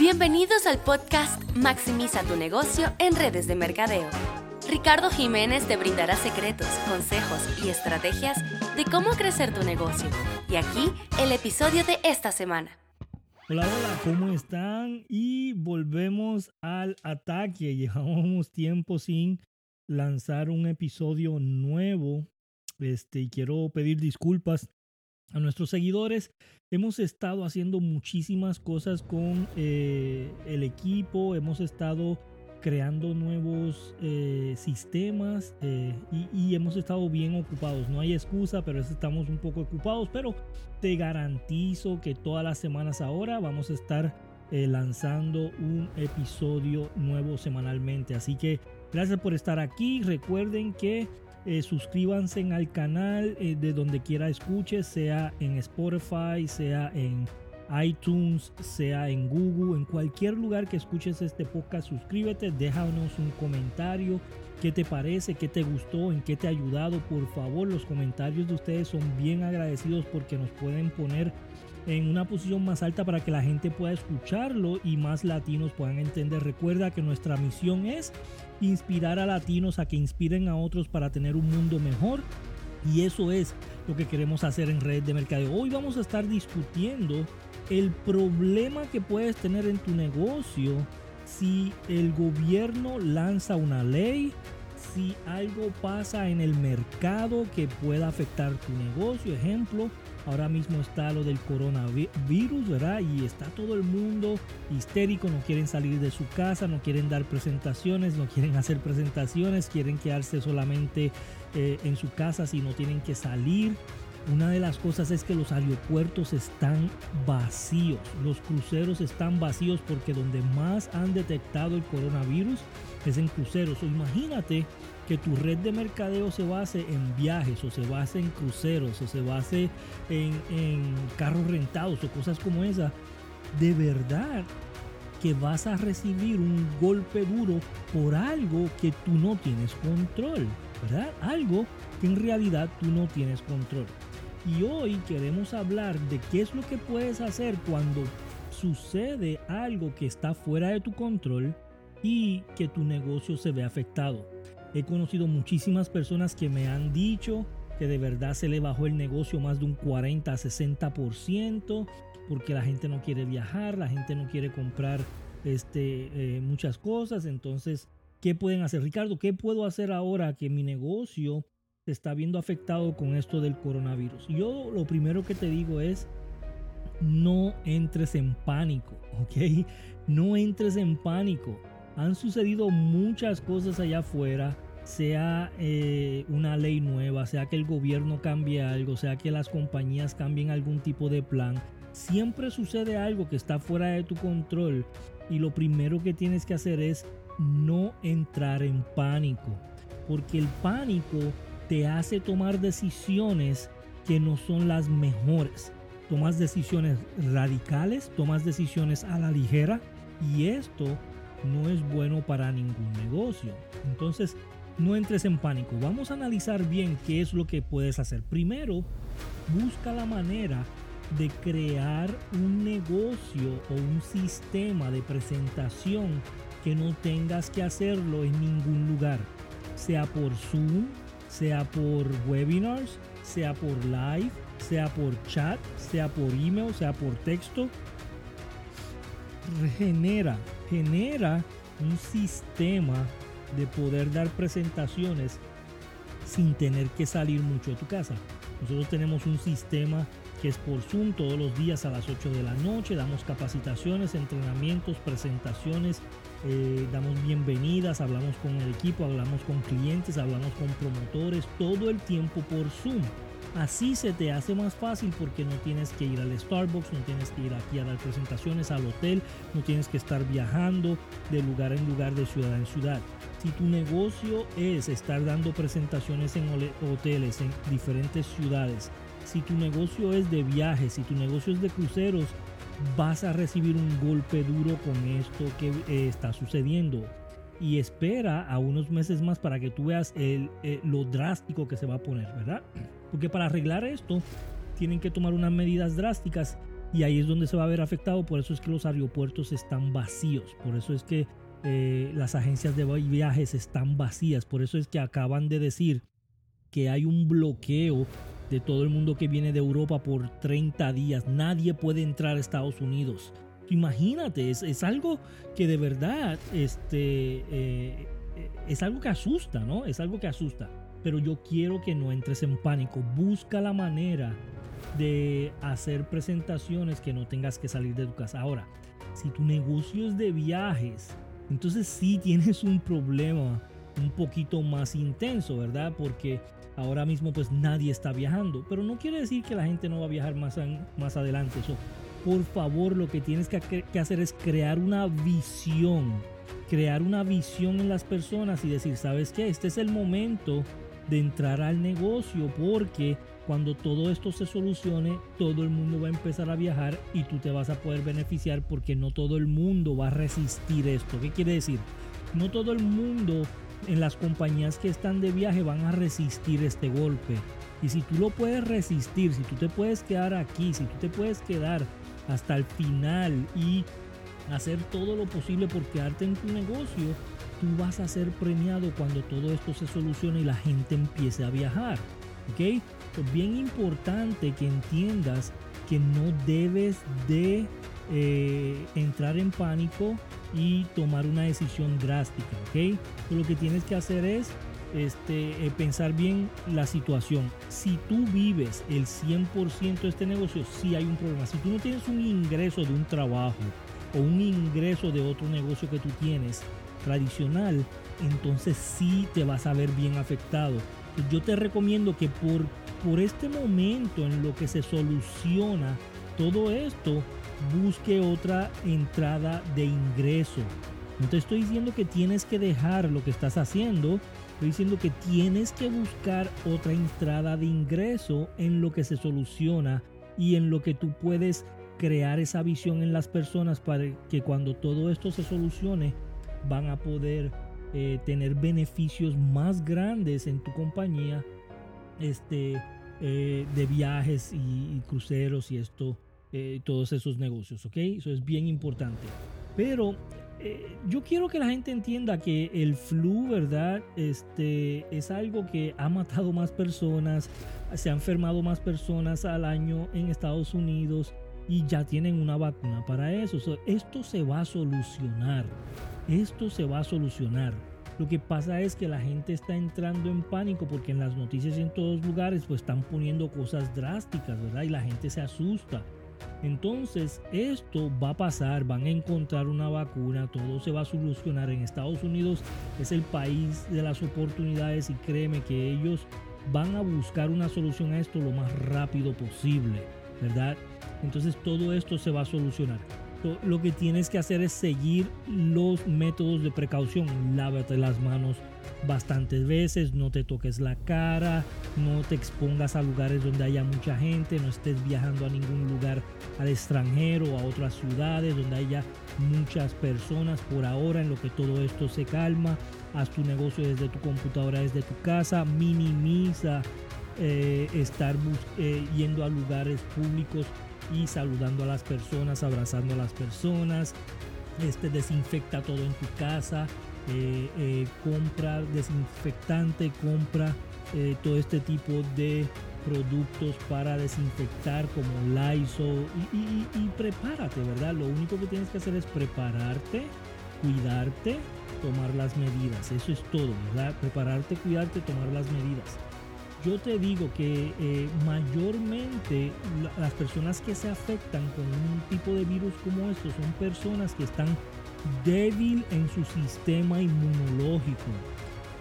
Bienvenidos al podcast Maximiza tu negocio en redes de mercadeo. Ricardo Jiménez te brindará secretos, consejos y estrategias de cómo crecer tu negocio. Y aquí el episodio de esta semana. Hola, hola, ¿cómo están? Y volvemos al ataque. Llevamos tiempo sin lanzar un episodio nuevo. Este, y quiero pedir disculpas a nuestros seguidores Hemos estado haciendo muchísimas cosas con eh, el equipo, hemos estado creando nuevos eh, sistemas eh, y, hemos estado bien ocupados. No hay excusa, pero estamos un poco ocupados, pero te garantizo que todas las semanas ahora vamos a estar lanzando un episodio nuevo semanalmente. Así que gracias por estar aquí. Recuerden que eh, suscríbanse al canal eh, de donde quiera escuche, sea en Spotify, sea en iTunes, sea en Google, en cualquier lugar que escuches este podcast, suscríbete, déjanos un comentario, qué te parece, qué te gustó, en qué te ha ayudado. Por favor, los comentarios de ustedes son bien agradecidos porque nos pueden poner en una posición más alta para que la gente pueda escucharlo y más latinos puedan entender. Recuerda que nuestra misión es inspirar a latinos a que inspiren a otros para tener un mundo mejor y eso es lo que queremos hacer en Red de Mercadeo. Hoy vamos a estar discutiendo el problema que puedes tener en tu negocio si el gobierno lanza una ley si algo pasa en el mercado que pueda afectar tu negocio. Ejemplo, ahora mismo está lo del coronavirus, ¿verdad? Y está todo el mundo histérico, no quieren salir de su casa, no quieren dar presentaciones, no quieren hacer presentaciones, quieren quedarse solamente eh, en su casa si no tienen que salir. Una de las cosas es que los aeropuertos están vacíos, los cruceros están vacíos porque donde más han detectado el coronavirus es en cruceros. O imagínate que tu red de mercadeo se base en viajes o se base en cruceros o se base en, en carros rentados o cosas como esa. De verdad que vas a recibir un golpe duro por algo que tú no tienes control, ¿verdad? Algo que en realidad tú no tienes control. Y hoy queremos hablar de qué es lo que puedes hacer cuando sucede algo que está fuera de tu control y que tu negocio se ve afectado. He conocido muchísimas personas que me han dicho que de verdad se le bajó el negocio más de un 40 a 60% porque la gente no quiere viajar, la gente no quiere comprar este, eh, muchas cosas. Entonces, ¿qué pueden hacer? Ricardo, ¿qué puedo hacer ahora que mi negocio se está viendo afectado con esto del coronavirus? Yo lo primero que te digo es, no entres en pánico, ¿ok? No entres en pánico. Han sucedido muchas cosas allá afuera, sea eh, una ley nueva, sea que el gobierno cambie algo, sea que las compañías cambien algún tipo de plan. Siempre sucede algo que está fuera de tu control y lo primero que tienes que hacer es no entrar en pánico, porque el pánico te hace tomar decisiones que no son las mejores. Tomas decisiones radicales, tomas decisiones a la ligera y esto no es bueno para ningún negocio. Entonces, no entres en pánico. Vamos a analizar bien qué es lo que puedes hacer. Primero, busca la manera de crear un negocio o un sistema de presentación que no tengas que hacerlo en ningún lugar, sea por Zoom, sea por webinars, sea por live, sea por chat, sea por email, sea por texto. Genera, genera un sistema de poder dar presentaciones sin tener que salir mucho de tu casa. Nosotros tenemos un sistema que es por Zoom todos los días a las 8 de la noche. Damos capacitaciones, entrenamientos, presentaciones, eh, damos bienvenidas, hablamos con el equipo, hablamos con clientes, hablamos con promotores, todo el tiempo por Zoom. Así se te hace más fácil porque no tienes que ir al Starbucks, no tienes que ir aquí a dar presentaciones al hotel, no tienes que estar viajando de lugar en lugar, de ciudad en ciudad. Si tu negocio es estar dando presentaciones en hoteles en diferentes ciudades, si tu negocio es de viajes, si tu negocio es de cruceros, vas a recibir un golpe duro con esto que eh, está sucediendo. Y espera a unos meses más para que tú veas eh, lo drástico que se va a poner, ¿verdad? Porque para arreglar esto, tienen que tomar unas medidas drásticas y ahí es donde se va a ver afectado. Por eso es que los aeropuertos están vacíos, por eso es que eh, las agencias de viajes están vacías, por eso es que acaban de decir que hay un bloqueo de todo el mundo que viene de Europa por 30 días. Nadie puede entrar a Estados Unidos. Imagínate, es, algo que de verdad este, eh, es algo que asusta, ¿no? Es algo que asusta. Pero yo quiero que no entres en pánico. Busca la manera de hacer presentaciones que no tengas que salir de tu casa. Ahora, si tu negocio es de viajes, entonces sí tienes un problema un poquito más intenso, ¿verdad? Porque ahora mismo pues nadie está viajando, pero no quiere decir que la gente no va a viajar más, más adelante. Eso, por favor, lo que tienes que, hacer es crear una visión, crear una visión en las personas y decir, ¿sabes qué? Este es el momento de entrar al negocio porque cuando todo esto se solucione, todo el mundo va a empezar a viajar y tú te vas a poder beneficiar porque no todo el mundo va a resistir esto. ¿Qué quiere decir? No todo el mundo en las compañías que están de viaje van a resistir este golpe. Y si tú lo puedes resistir, si tú te puedes quedar aquí, si tú te puedes quedar hasta el final y hacer todo lo posible por quedarte en tu negocio, tú vas a ser premiado cuando todo esto se solucione y la gente empiece a viajar. ¿Ok? es bien importante que entiendas que no debes de eh, entrar en pánico y tomar una decisión drástica, ¿ok? lo que tienes que hacer es este, eh, pensar bien la situación. Si tú vives el 100% de este negocio, sí hay un problema. Si tú no tienes un ingreso de un trabajo o un ingreso de otro negocio que tú tienes tradicional, entonces sí te vas a ver bien afectado. Yo te recomiendo que por por este momento en lo que se soluciona todo esto, busque otra entrada de ingreso. No te estoy diciendo que tienes que dejar lo que estás haciendo, estoy diciendo que tienes que buscar otra entrada de ingreso en lo que se soluciona y en lo que tú puedes crear esa visión en las personas para que cuando todo esto se solucione van a poder eh, tener beneficios más grandes en tu compañía este, eh, de viajes y, cruceros y esto, eh, todos esos negocios, ¿ok? Eso es bien importante. Pero eh, yo quiero que la gente entienda que el flu, ¿verdad? Este, es algo que ha matado más personas, se han enfermado más personas al año en Estados Unidos y ya tienen una vacuna para eso. esto se va a solucionar. Esto se va a solucionar. Lo que pasa es que la gente está entrando en pánico porque en las noticias en todos lugares pues están poniendo cosas drásticas, ¿verdad? Y la gente se asusta. Entonces esto va a pasar, van a encontrar una vacuna, todo se va a solucionar. En Estados Unidos es el país de las oportunidades y créeme que ellos van a buscar una solución a esto lo más rápido posible, ¿verdad? Entonces todo esto se va a solucionar lo que tienes que hacer es seguir los métodos de precaución. Lávate las manos bastantes veces, no te toques la cara, no te expongas a lugares donde haya mucha gente, no estés viajando a ningún lugar al extranjero o a otras ciudades donde haya muchas personas por ahora en lo que todo esto se calma. Haz tu negocio desde tu computadora, desde tu casa, minimiza eh, estar eh, yendo a lugares públicos y saludando a las personas, abrazando a las personas. Este desinfecta todo en tu casa, eh, eh, compra desinfectante, compra eh, todo este tipo de productos para desinfectar como Lysol y, y, prepárate, ¿verdad? Lo único que tienes que hacer es prepararte, cuidarte, tomar las medidas. Eso es todo, ¿verdad? Prepararte, cuidarte, tomar las medidas yo te digo que mayormente las personas que se afectan con un tipo de virus como estos son personas que están débil en su sistema inmunológico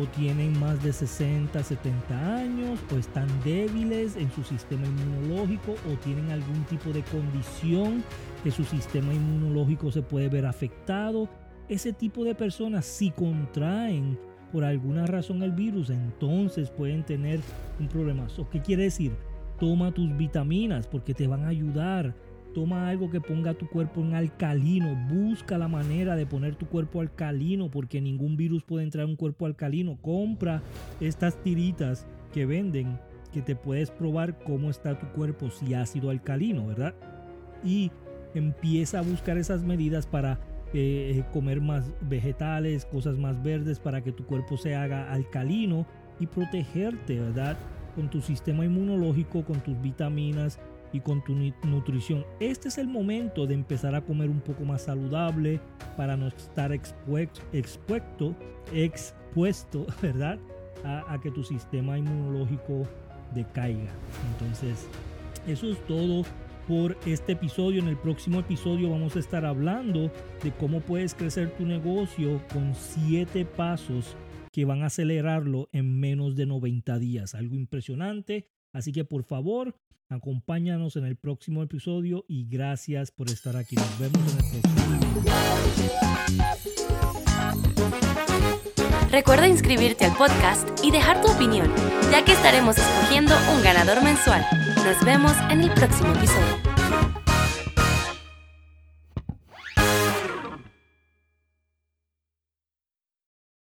o tienen más de 60, 70 años o están débiles en su sistema inmunológico o tienen algún tipo de condición que su sistema inmunológico se puede ver afectado. Ese tipo de personas si contraen por alguna razón el virus, entonces pueden tener un problema. ¿Qué quiere decir? Toma tus vitaminas porque te van a ayudar. Toma algo que ponga tu cuerpo en alcalino. Busca la manera de poner tu cuerpo alcalino porque ningún virus puede entrar en un cuerpo alcalino. Compra estas tiritas que venden que te puedes probar cómo está tu cuerpo si ha sido alcalino, ¿verdad? y empieza a buscar esas medidas para eh, comer más vegetales, cosas más verdes para que tu cuerpo se haga alcalino y protegerte, ¿verdad? Con tu sistema inmunológico, con tus vitaminas y con tu nutrición. Este es el momento de empezar a comer un poco más saludable para no estar expuesto, expuesto, ¿verdad? A, a que tu sistema inmunológico decaiga. Entonces, eso es todo por este episodio. En el próximo episodio vamos a estar hablando de cómo puedes crecer tu negocio con 7 pasos que van a acelerarlo en menos de 90 días. Algo impresionante. Así que por favor, acompáñanos en el próximo episodio y gracias por estar aquí. Nos vemos en el próximo. Recuerda inscribirte al podcast y dejar tu opinión, ya que estaremos escogiendo un ganador mensual. Nos vemos en el próximo episodio.